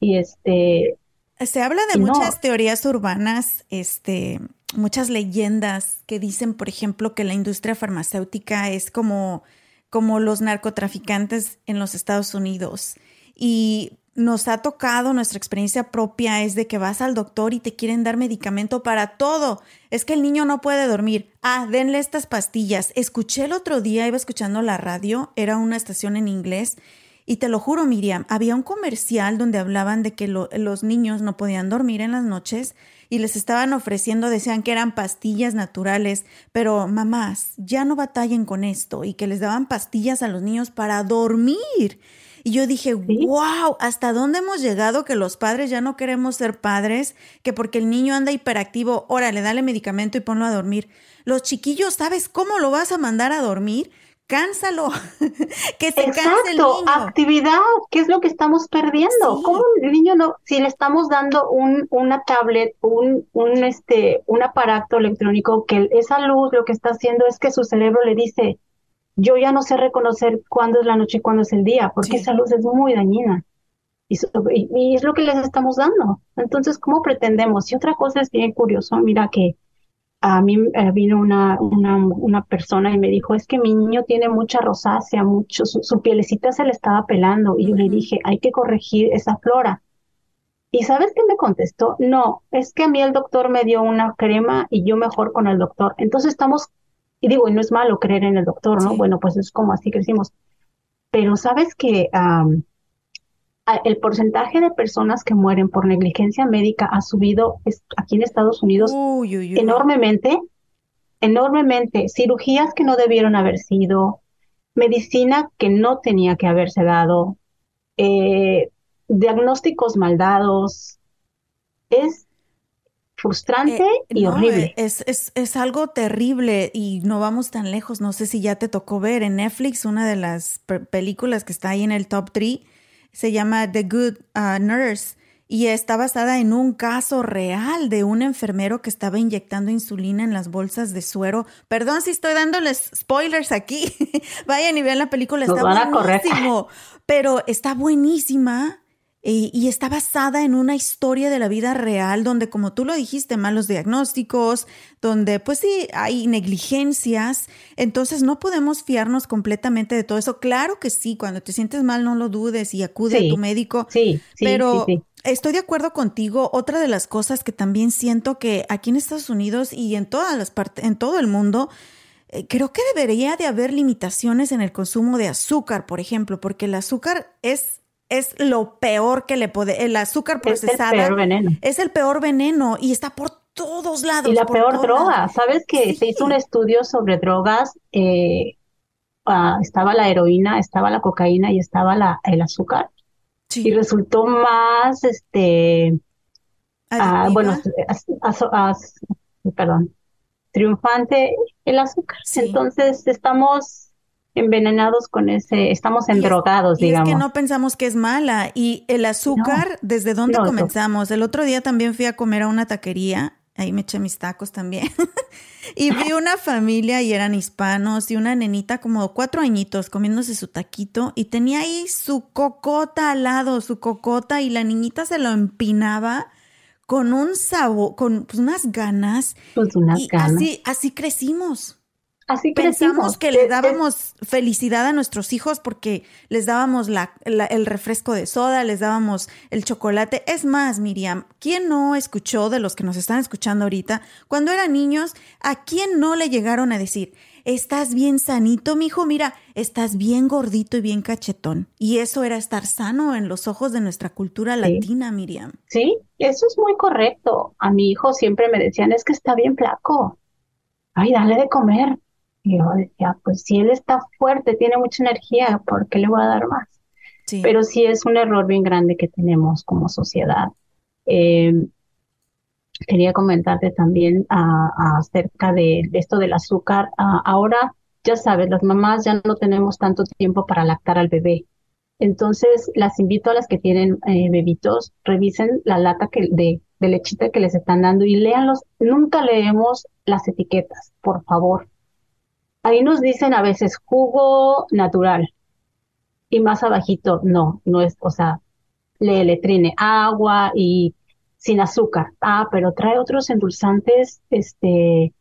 [SPEAKER 2] y este.
[SPEAKER 1] Se habla de muchas teorías urbanas, este, muchas leyendas que dicen, por ejemplo, que la industria farmacéutica es como, como los narcotraficantes en los Estados Unidos. Y nos ha tocado, nuestra experiencia propia es de que vas al doctor y te quieren dar medicamento para todo. Es que el niño no puede dormir. Ah, denle estas pastillas. Escuché el otro día, iba escuchando la radio, era una estación en inglés, y te lo juro, Miriam, había un comercial donde hablaban de que los niños no podían dormir en las noches y les estaban ofreciendo, decían que eran pastillas naturales, pero mamás, ya no batallen con esto y que les daban pastillas a los niños para dormir. Y yo dije, wow, ¿hasta dónde hemos llegado que los padres ya no queremos ser padres? Que porque el niño anda hiperactivo, órale, dale medicamento y ponlo a dormir. Los chiquillos, ¿sabes cómo lo vas a mandar a dormir? Cánsalo, [LAUGHS] que se canse el niño.
[SPEAKER 2] actividad, ¿qué es lo que estamos perdiendo? ¿Cómo el niño no, si le estamos dando un, una tablet, un, un, este, un aparato electrónico, que esa luz lo que está haciendo es que su cerebro le dice, yo ya no sé reconocer cuándo es la noche y cuándo es el día, porque esa luz es muy dañina. Y, y, es lo que les estamos dando. Entonces, ¿cómo pretendemos? Y otra cosa es bien curioso, mira que a mí eh, vino una, una, una, persona y me dijo, es que mi niño tiene mucha rosácea, mucho, su, pielecita se le estaba pelando. Y yo le dije, hay que corregir esa flora. ¿Y sabes qué me contestó? No, es que a mí el doctor me dio una crema y yo mejor con el doctor. Entonces estamos y digo, y no es malo creer en el doctor, ¿no? Bueno, pues es como así crecimos. Pero sabes que el porcentaje de personas que mueren por negligencia médica ha subido aquí en Estados Unidos enormemente, enormemente. Cirugías que no debieron haber sido, medicina que no tenía que haberse dado, eh, diagnósticos mal dados. Es frustrante eh, y horrible.
[SPEAKER 1] Es, es, es, algo terrible y no vamos tan lejos. No sé si ya te tocó ver en Netflix una de las películas que está ahí en el top 3. Se llama The Good uh, Nurse y está basada en un caso real de un enfermero que estaba inyectando insulina en las bolsas de suero. Perdón si estoy dándoles spoilers aquí. [LAUGHS] Vayan y vean la película, está buenísimo. Pero está buenísima y, está basada en una historia de la vida real donde, como tú lo dijiste, malos diagnósticos, donde pues sí, hay negligencias, entonces no podemos fiarnos completamente de todo eso. Claro que sí, cuando te sientes mal no lo dudes y acude a tu médico,
[SPEAKER 2] sí,
[SPEAKER 1] sí, pero estoy de acuerdo contigo. Otra de las cosas que también siento que aquí en Estados Unidos y en todas las partes, en todo el mundo, eh, creo que debería de haber limitaciones en el consumo de azúcar, por ejemplo, porque el azúcar es es lo peor que le puede, el azúcar procesada. Es el peor veneno. Es el peor veneno y está por todos lados.
[SPEAKER 2] Y la peor droga. ¿Sabes que se hizo un estudio sobre drogas? Eh, ah, estaba la heroína, estaba la cocaína y estaba la, el azúcar. Sí. Y resultó más, este, ah, bueno, perdón, triunfante el azúcar. Entonces estamos envenenados con ese, estamos endrogados, digamos.
[SPEAKER 1] Es que no pensamos que es mala. Y el azúcar, ¿desde dónde comenzamos? El otro día también fui a comer a una taquería, ahí me eché mis tacos también, [LAUGHS] y vi una familia y eran hispanos y una nenita como cuatro añitos comiéndose su taquito y tenía ahí su cocota al lado, su cocota y la niñita se lo empinaba con un sabor, con pues, unas ganas.
[SPEAKER 2] Pues unas
[SPEAKER 1] y
[SPEAKER 2] ganas.
[SPEAKER 1] Así, así crecimos.
[SPEAKER 2] Así
[SPEAKER 1] Pensamos que le
[SPEAKER 2] Es- es-
[SPEAKER 1] dábamos felicidad a nuestros hijos porque les dábamos la- la- el refresco de soda, les dábamos el chocolate. Es más, Miriam, ¿quién no escuchó de los que nos están escuchando ahorita, cuando eran niños, a quién no le llegaron a decir, estás bien sanito, mijo, mira, estás bien gordito y bien cachetón? Y eso era estar sano en los ojos de nuestra cultura
[SPEAKER 2] Sí.
[SPEAKER 1] latina, Miriam.
[SPEAKER 2] Sí, eso es muy correcto. A mi hijo siempre me decían, es que está bien flaco. Ay, dale de comer. Y yo decía, pues si él está fuerte, tiene mucha energía, ¿por qué le voy a dar más?
[SPEAKER 1] Sí.
[SPEAKER 2] Pero sí es un error bien grande que tenemos como sociedad. Eh, quería comentarte también acerca de, de esto del azúcar. Ah, ahora, ya sabes, las mamás ya no tenemos tanto tiempo para lactar al bebé. Entonces, las invito a las que tienen eh, bebitos, revisen la lata que, de, de lechita que les están dando y léanlos. Nunca leemos las etiquetas, por favor. Ahí nos dicen a veces jugo natural y más abajito, no, no es, o sea, le letrine agua y sin azúcar. Ah, pero trae otros endulzantes, este,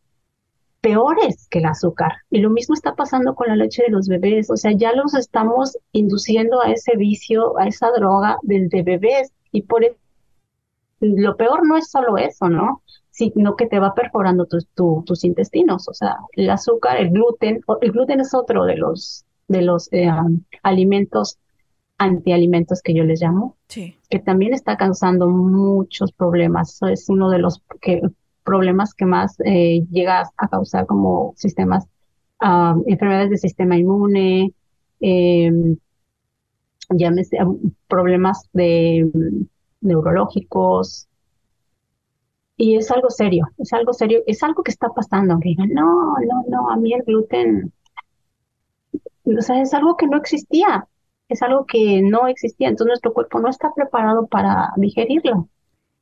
[SPEAKER 2] peores que el azúcar. Y lo mismo está pasando con la leche de los bebés. O sea, ya los estamos induciendo a ese vicio, a esa droga desde bebés. Y por eso, lo peor no es solo eso, ¿no? Sino que te va perforando tus, tu- tus intestinos. O sea, el azúcar, el gluten, el gluten es otro de los, de los eh, alimentos, antialimentos que yo les llamo
[SPEAKER 1] Sí.
[SPEAKER 2] que también está causando muchos problemas. Eso es uno de los que, problemas que más eh, llega a causar como sistemas, ah, enfermedades del sistema inmune, eh, llámese, problemas de mm, neurológicos. Y es algo serio, es algo serio, es algo que está pasando. Aunque digan, no, no, no, a mí el gluten, o sea, es algo que no existía es algo que no existía, entonces nuestro cuerpo no está preparado para digerirlo.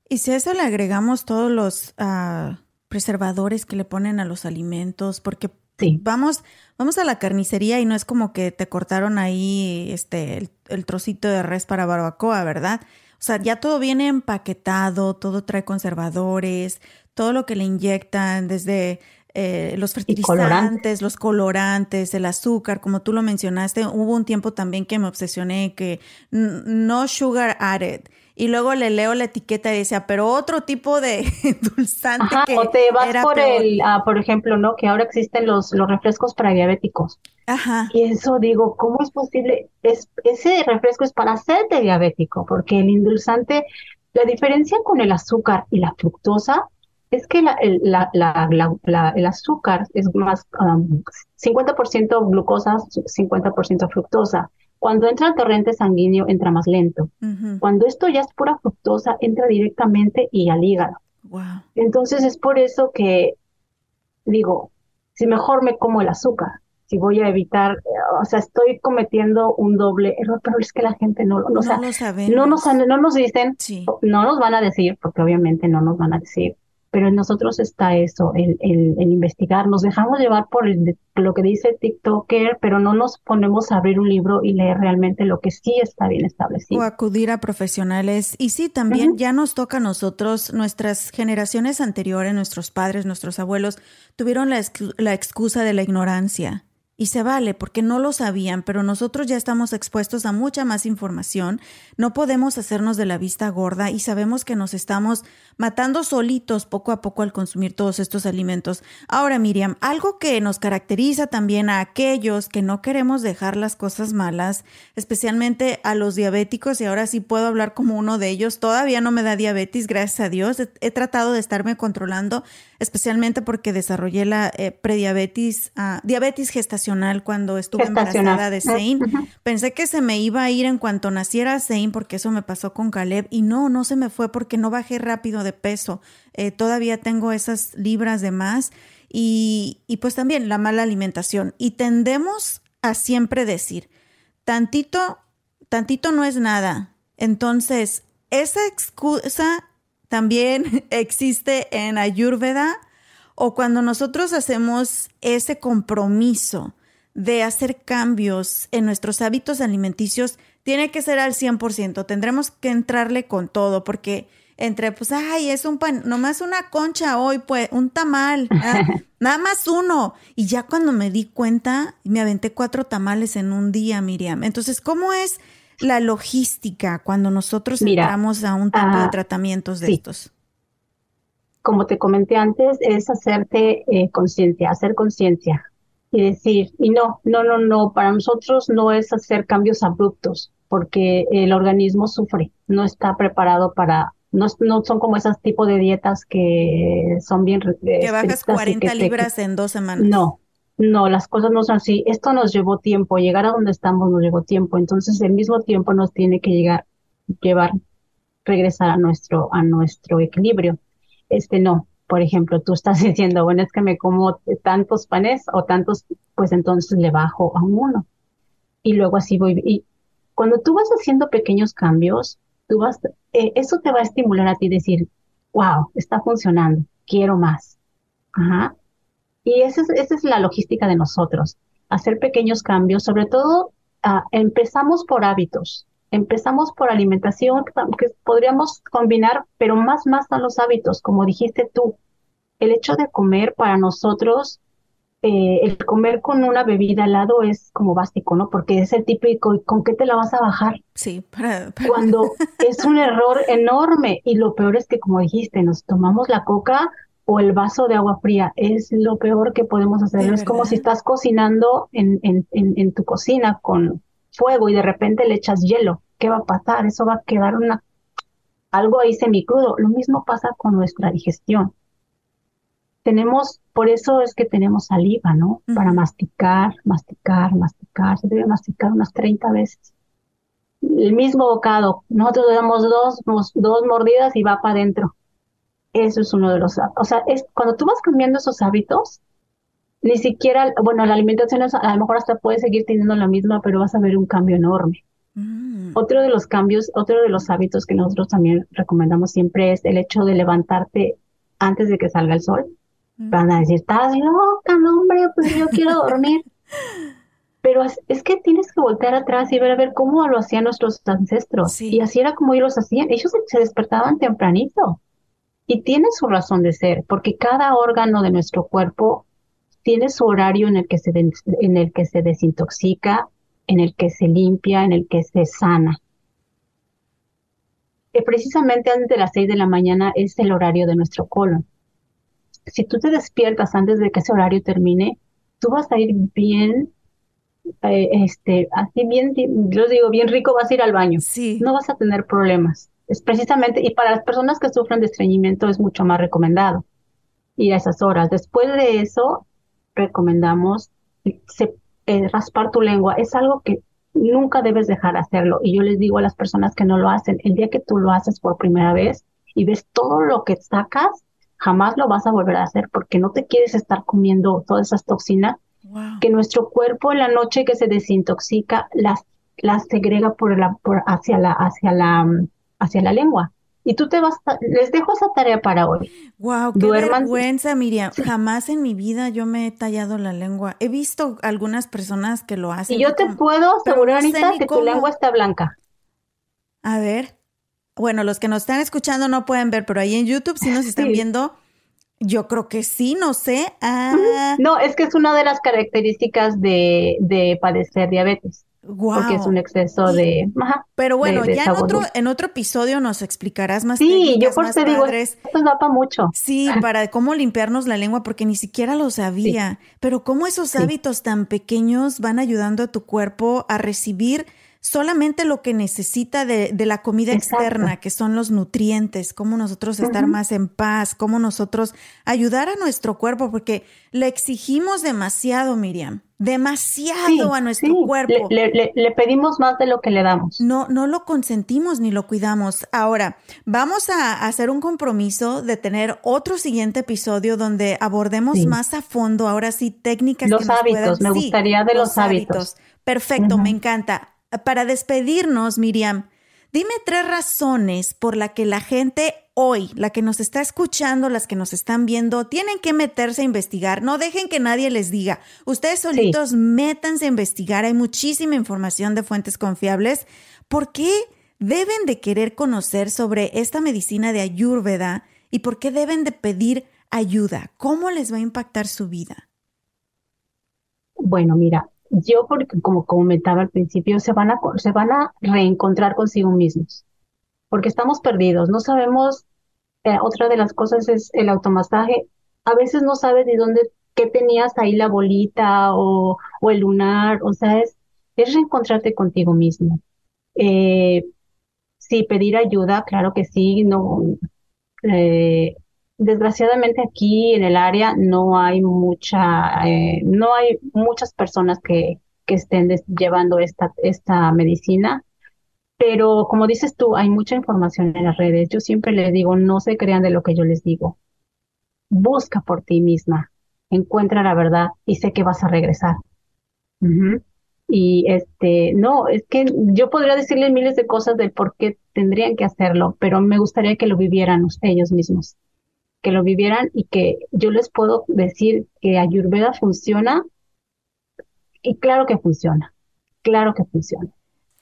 [SPEAKER 1] Y si a eso le agregamos todos los ah, preservadores que le ponen a los alimentos, porque
[SPEAKER 2] Sí.
[SPEAKER 1] vamos, vamos a la carnicería y no es como que te cortaron ahí este el, el trocito de res para barbacoa, ¿verdad? O sea, ya todo viene empaquetado, todo trae conservadores, todo lo que le inyectan, desde eh, los
[SPEAKER 2] colorantes.
[SPEAKER 1] fertilizantes, los colorantes, el azúcar, como tú lo mencionaste, hubo un tiempo también que me obsesioné que no sugar added. Y luego le leo la etiqueta y decía, pero otro tipo de [LAUGHS] endulzante
[SPEAKER 2] Ajá,
[SPEAKER 1] que
[SPEAKER 2] o te vas
[SPEAKER 1] era
[SPEAKER 2] por
[SPEAKER 1] peor.
[SPEAKER 2] el, ah, por ejemplo, ¿no? Que ahora existen los, los refrescos para diabéticos.
[SPEAKER 1] Ajá.
[SPEAKER 2] Y eso digo, ¿cómo es posible? Es, ese refresco es para hacerte diabético, porque el endulzante, la diferencia con el azúcar y la fructosa es que la, el, la, la, la- la- el azúcar es más um, 50% glucosa, 50% fructosa. Cuando entra al torrente sanguíneo, entra más lento. Cuando esto ya es pura fructosa, entra directamente y al hígado.
[SPEAKER 1] Wow.
[SPEAKER 2] Entonces es por eso que digo, si mejor me como el azúcar, si voy a evitar, o sea, estoy cometiendo un doble error, pero es que la gente no, lo-
[SPEAKER 1] No
[SPEAKER 2] o sea,
[SPEAKER 1] lo sabemos.
[SPEAKER 2] no nos, no nos dicen,
[SPEAKER 1] Sí.
[SPEAKER 2] no nos van a decir, porque obviamente no nos van a decir, pero en nosotros está eso, el, el, el investigar, nos dejamos llevar por el lo que dice TikToker, pero no nos ponemos a abrir un libro y leer realmente lo que sí está bien
[SPEAKER 1] O
[SPEAKER 2] establecido.
[SPEAKER 1] acudir a profesionales. Y sí, también ya nos toca a nosotros, nuestras generaciones anteriores, nuestros padres, nuestros abuelos, tuvieron la, la excusa de la ignorancia. Y se vale porque no lo sabían, pero nosotros ya estamos expuestos a mucha más información. No podemos hacernos de la vista gorda y sabemos que nos estamos matando solitos poco a poco al consumir todos estos alimentos. Ahora, Miriam, algo que nos caracteriza también a aquellos que no queremos dejar las cosas malas, especialmente a los diabéticos, y ahora sí puedo hablar como uno de ellos. Todavía no me da diabetes, gracias a Dios. He, tratado de estarme controlando, especialmente porque desarrollé la eh, prediabetes, ah, diabetes gestacional cuando estuve
[SPEAKER 2] Gestacional.
[SPEAKER 1] embarazada de Zane.
[SPEAKER 2] Ujú.
[SPEAKER 1] Pensé que se me iba a ir en cuanto naciera Zane, porque eso me pasó con Caleb, y no, no se me fue porque no bajé rápido de peso. Eh, todavía tengo esas libras de más. Y, y pues también la mala alimentación. Y tendemos a siempre decir, tantito, tantito no es nada. Entonces, esa excusa también [LAUGHS] existe en Ayurveda o cuando nosotros hacemos ese compromiso de hacer cambios en nuestros hábitos alimenticios, tiene que ser al 100%. Tendremos que entrarle con todo porque entre, pues, ay, es un pan, nomás una concha hoy, pues, un tamal, [LAUGHS] nada, más uno. Y ya cuando me di cuenta, me aventé cuatro tamales en un día, Miriam. Entonces, ¿cómo es la logística cuando nosotros entramos a un tipo de ah, tratamientos de estos?
[SPEAKER 2] Como te comenté antes, es hacerte eh, conciencia, hacer conciencia y decir, y no, no, no, no, para nosotros no es hacer cambios abruptos, porque el organismo sufre, no está preparado para, no, no son como esas tipos de dietas que son bien...
[SPEAKER 1] Que bajas 40 libras en dos semanas.
[SPEAKER 2] No, no, las cosas no son así. Esto nos llevó tiempo, llegar a donde estamos nos llevó tiempo, entonces el mismo tiempo nos tiene que llegar, llevar, regresar a nuestro, a nuestro equilibrio. Este no, por ejemplo, tú estás [LAUGHS] diciendo, bueno, es que me como tantos panes o tantos, pues entonces le bajo a uno. Y luego así voy. Y cuando tú vas haciendo pequeños cambios, tú vas, eh, eso te va a estimular a ti decir, wow, está funcionando, quiero más. Ajá. Y esa es, esa es la logística de nosotros, hacer pequeños cambios, sobre todo ah, empezamos por hábitos, empezamos por alimentación que podríamos combinar, pero más más a los hábitos, como dijiste tú. El hecho de comer para nosotros, eh, el comer con una bebida al lado es como básico, ¿no? Porque es el típico, ¿con qué te la vas a bajar?
[SPEAKER 1] Sí, para,
[SPEAKER 2] Cuando [LAUGHS] es un error enorme y lo peor es que, como dijiste, nos tomamos la coca o el vaso de agua fría. Es lo peor que podemos hacer. Es como si estás cocinando en, en, en tu cocina con fuego y de repente le echas hielo, ¿qué va a pasar? Eso va a quedar una algo ahí semicrudo. Lo mismo pasa con nuestra digestión. Tenemos, por eso es que tenemos saliva, ¿no? Para masticar, masticar, masticar. Se debe masticar unas 30 veces. El mismo bocado. Nosotros le damos dos, dos mordidas y va para adentro. Eso es uno de los, o sea, es cuando tú vas cambiando esos hábitos, ni siquiera, bueno, la alimentación a lo mejor hasta puede seguir teniendo la misma, pero vas a ver un cambio enorme. Mm. Otro de los cambios, otro de los hábitos que nosotros también recomendamos siempre es el hecho de levantarte antes de que salga el sol. Mm. Van a decir, estás loca, no, hombre, pues yo quiero [LAUGHS] dormir. Pero es, que tienes que voltear atrás y ver a ver cómo lo hacían nuestros ancestros. Y así era como ellos hacían. Ellos se despertaban tempranito. Y tiene su razón de ser, porque cada órgano de nuestro cuerpo tiene su horario en el que se, en el que se desintoxica, en el que se limpia, en el que se sana. Que precisamente antes de las 6 de la mañana es el horario de nuestro colon. Si tú te despiertas antes de que ese horario termine, tú vas a ir bien, eh, este, así bien, yo digo, bien rico, vas a ir al baño.
[SPEAKER 1] Sí.
[SPEAKER 2] No vas a tener problemas. Es precisamente, y para las personas que sufren de estreñimiento es mucho más recomendado ir a esas horas. Después de eso, recomendamos eh, raspar tu lengua. Es algo que nunca debes dejar de hacerlo. Y yo les digo a las personas que no lo hacen, el día que tú lo haces por primera vez y ves todo lo que sacas, jamás lo vas a volver a hacer porque no te quieres estar comiendo todas esas toxinas que nuestro cuerpo en la noche que se desintoxica las, las segrega por la, por, hacia la, hacia la, hacia la lengua. Y tú te vas, les dejo esa tarea para hoy.
[SPEAKER 1] Wow, qué vergüenza, Miriam. Jamás en mi vida yo me he tallado la lengua. He visto algunas personas que lo hacen.
[SPEAKER 2] Y yo te puedo asegurar, que tu lengua está blanca.
[SPEAKER 1] A ver. Bueno, los que nos están escuchando no pueden ver, pero ahí en YouTube sí nos están viendo. Yo creo que sí, no sé. Ah.
[SPEAKER 2] No, es que es una de las características de, de padecer diabetes. Porque es un exceso de.
[SPEAKER 1] Pero bueno, ya en otro, en otro episodio nos explicarás más.
[SPEAKER 2] Sí, yo por eso digo, esto da para mucho.
[SPEAKER 1] Sí, [LAUGHS] para cómo limpiarnos la lengua, porque ni siquiera lo sabía. Pero cómo esos hábitos tan pequeños van ayudando a tu cuerpo a recibir solamente lo que necesita de, la comida externa, que son los nutrientes, cómo nosotros estar más en paz, cómo nosotros ayudar a nuestro cuerpo, porque le exigimos demasiado, Miriam, demasiado a nuestro cuerpo.
[SPEAKER 2] Le, pedimos más de lo que le damos.
[SPEAKER 1] No, no lo consentimos ni lo cuidamos. Ahora, vamos a hacer un compromiso de tener otro siguiente episodio donde abordemos más a fondo, ahora sí, técnicas.
[SPEAKER 2] Los hábitos, me gustaría de los, hábitos.
[SPEAKER 1] Perfecto, me encanta. Para despedirnos, Miriam, dime tres razones por las que la gente hoy, la que nos está escuchando, las que nos están viendo, tienen que meterse a investigar. No dejen que nadie les diga. Ustedes solitos métanse a investigar. Hay muchísima información de fuentes confiables. ¿Por qué deben de querer conocer sobre esta medicina de Ayurveda y por qué deben de pedir ayuda? ¿Cómo les va a impactar su vida?
[SPEAKER 2] Bueno, mira, yo porque como comentaba al principio, se van a, se van a reencontrar consigo mismos, porque estamos perdidos, no sabemos, eh, otra de las cosas es el automasaje, a veces no sabes de dónde, qué tenías ahí la bolita o, el lunar, o sea, es, es reencontrarte contigo mismo. Eh, sí, pedir ayuda, claro que sí, no, eh, desgraciadamente aquí en el área no hay mucha, eh, no hay muchas personas que, que estén llevando esta, esta medicina, pero como dices tú, hay mucha información en las redes. Yo siempre les digo, no se crean de lo que yo les digo. Busca por ti misma, encuentra la verdad y sé que vas a regresar. Y este, no, es que yo podría decirles miles de cosas del por qué tendrían que hacerlo, pero me gustaría que lo vivieran ellos mismos, que lo vivieran y que yo les puedo decir que Ayurveda funciona y claro que funciona, claro que funciona.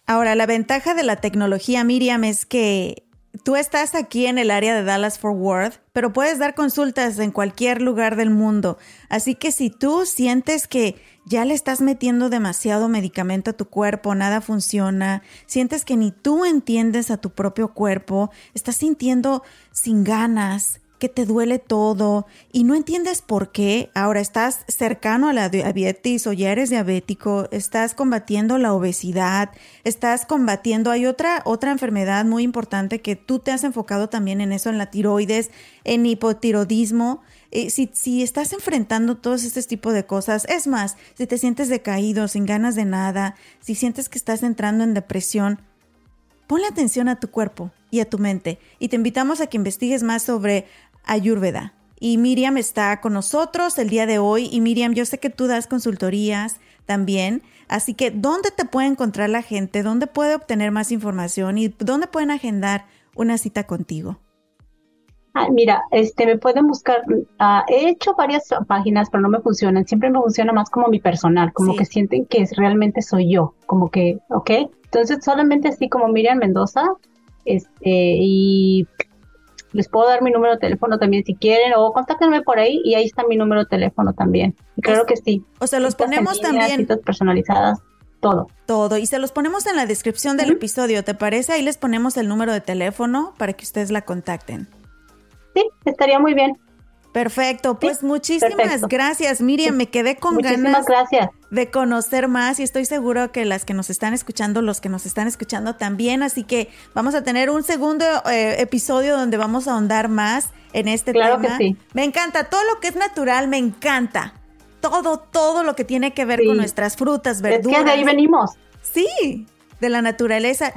[SPEAKER 1] Ahora, la ventaja de la tecnología, Miriam, es que tú estás aquí en el área de Dallas Fort Worth, pero puedes dar consultas en cualquier lugar del mundo. Así que si tú sientes que ya le estás metiendo demasiado medicamento a tu cuerpo, nada funciona, sientes que ni tú entiendes a tu propio cuerpo, estás sintiendo sin ganas, que te duele todo y no entiendes por qué, ahora estás cercano a la diabetes o ya eres diabético, estás combatiendo la obesidad, estás combatiendo, hay otra, otra enfermedad muy importante que tú te has enfocado también en eso, en la tiroides, en hipotiroidismo. Eh, si, si estás enfrentando todos estos tipos de cosas, es más, si te sientes decaído, sin ganas de nada, si sientes que estás entrando en depresión, ponle atención a tu cuerpo y a tu mente y te invitamos a que investigues más sobre Ayurveda. Y Miriam está con nosotros el día de hoy. Y Miriam, yo sé que tú das consultorías también. Así que, ¿dónde te puede encontrar la gente? ¿Dónde puede obtener más información? ¿Y dónde pueden agendar una cita contigo?
[SPEAKER 2] Ah, mira, este, me pueden buscar. Ah, he hecho varias páginas, pero no me funcionan. Siempre me funciona más como mi personal, como que sienten que realmente soy yo, como que, ¿ok? Entonces, solamente así como Miriam Mendoza, este, y les puedo dar mi número de teléfono también si quieren o contáctenme por ahí y ahí está mi número de teléfono también. Creo que sí.
[SPEAKER 1] O sea, los ponemos también.
[SPEAKER 2] Citas personalizadas, todo.
[SPEAKER 1] Todo. Y se los ponemos en la descripción del episodio, ¿te parece? Ahí les ponemos el número de teléfono para que ustedes la contacten.
[SPEAKER 2] Sí, estaría muy bien.
[SPEAKER 1] Perfecto, pues muchísimas gracias, Miriam. Me quedé con
[SPEAKER 2] ganas
[SPEAKER 1] gracias. de conocer más y estoy seguro que las que nos están escuchando, los que nos están escuchando también. Así que vamos a tener un segundo eh, episodio donde vamos a ahondar más en este
[SPEAKER 2] claro
[SPEAKER 1] tema.
[SPEAKER 2] Que sí.
[SPEAKER 1] Me encanta todo lo que es natural, me encanta todo, todo lo que tiene que ver con nuestras frutas, verduras.
[SPEAKER 2] Es que de ahí venimos.
[SPEAKER 1] Sí, de la naturaleza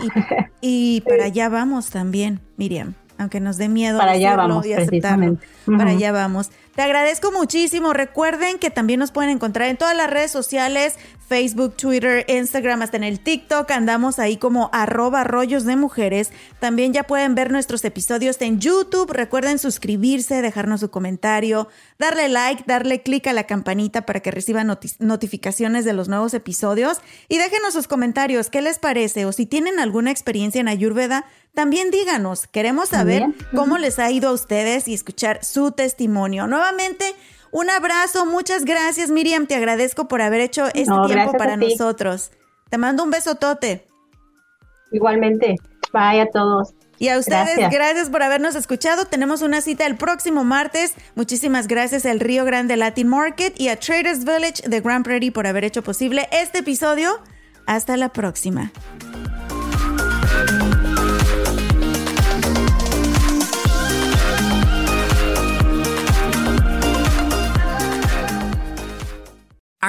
[SPEAKER 1] y, y para [LAUGHS] allá vamos también, Miriam aunque nos dé miedo
[SPEAKER 2] para allá vamos, precisamente.
[SPEAKER 1] Para allá vamos. Te agradezco muchísimo. Recuerden que también nos pueden encontrar en todas las redes sociales, Facebook, Twitter, Instagram, hasta en el TikTok. Andamos ahí como arroba rollos de mujeres. También ya pueden ver nuestros episodios en YouTube. Recuerden suscribirse, dejarnos su comentario, darle like, darle clic a la campanita para que reciban notificaciones de los nuevos episodios. Y déjenos sus comentarios. ¿Qué les parece? O si tienen alguna experiencia en Ayurveda, también díganos, queremos saber cómo les ha ido a ustedes y escuchar su testimonio. Nuevamente, un abrazo, muchas gracias Miriam, te agradezco por haber hecho este tiempo para nosotros. Te mando un besotote.
[SPEAKER 2] Igualmente, bye a todos.
[SPEAKER 1] Y a ustedes, gracias. por habernos escuchado. Tenemos una cita el próximo martes. Muchísimas gracias al Río Grande Latin Market y a Traders Village de Grand Prairie por haber hecho posible este episodio. Hasta la próxima.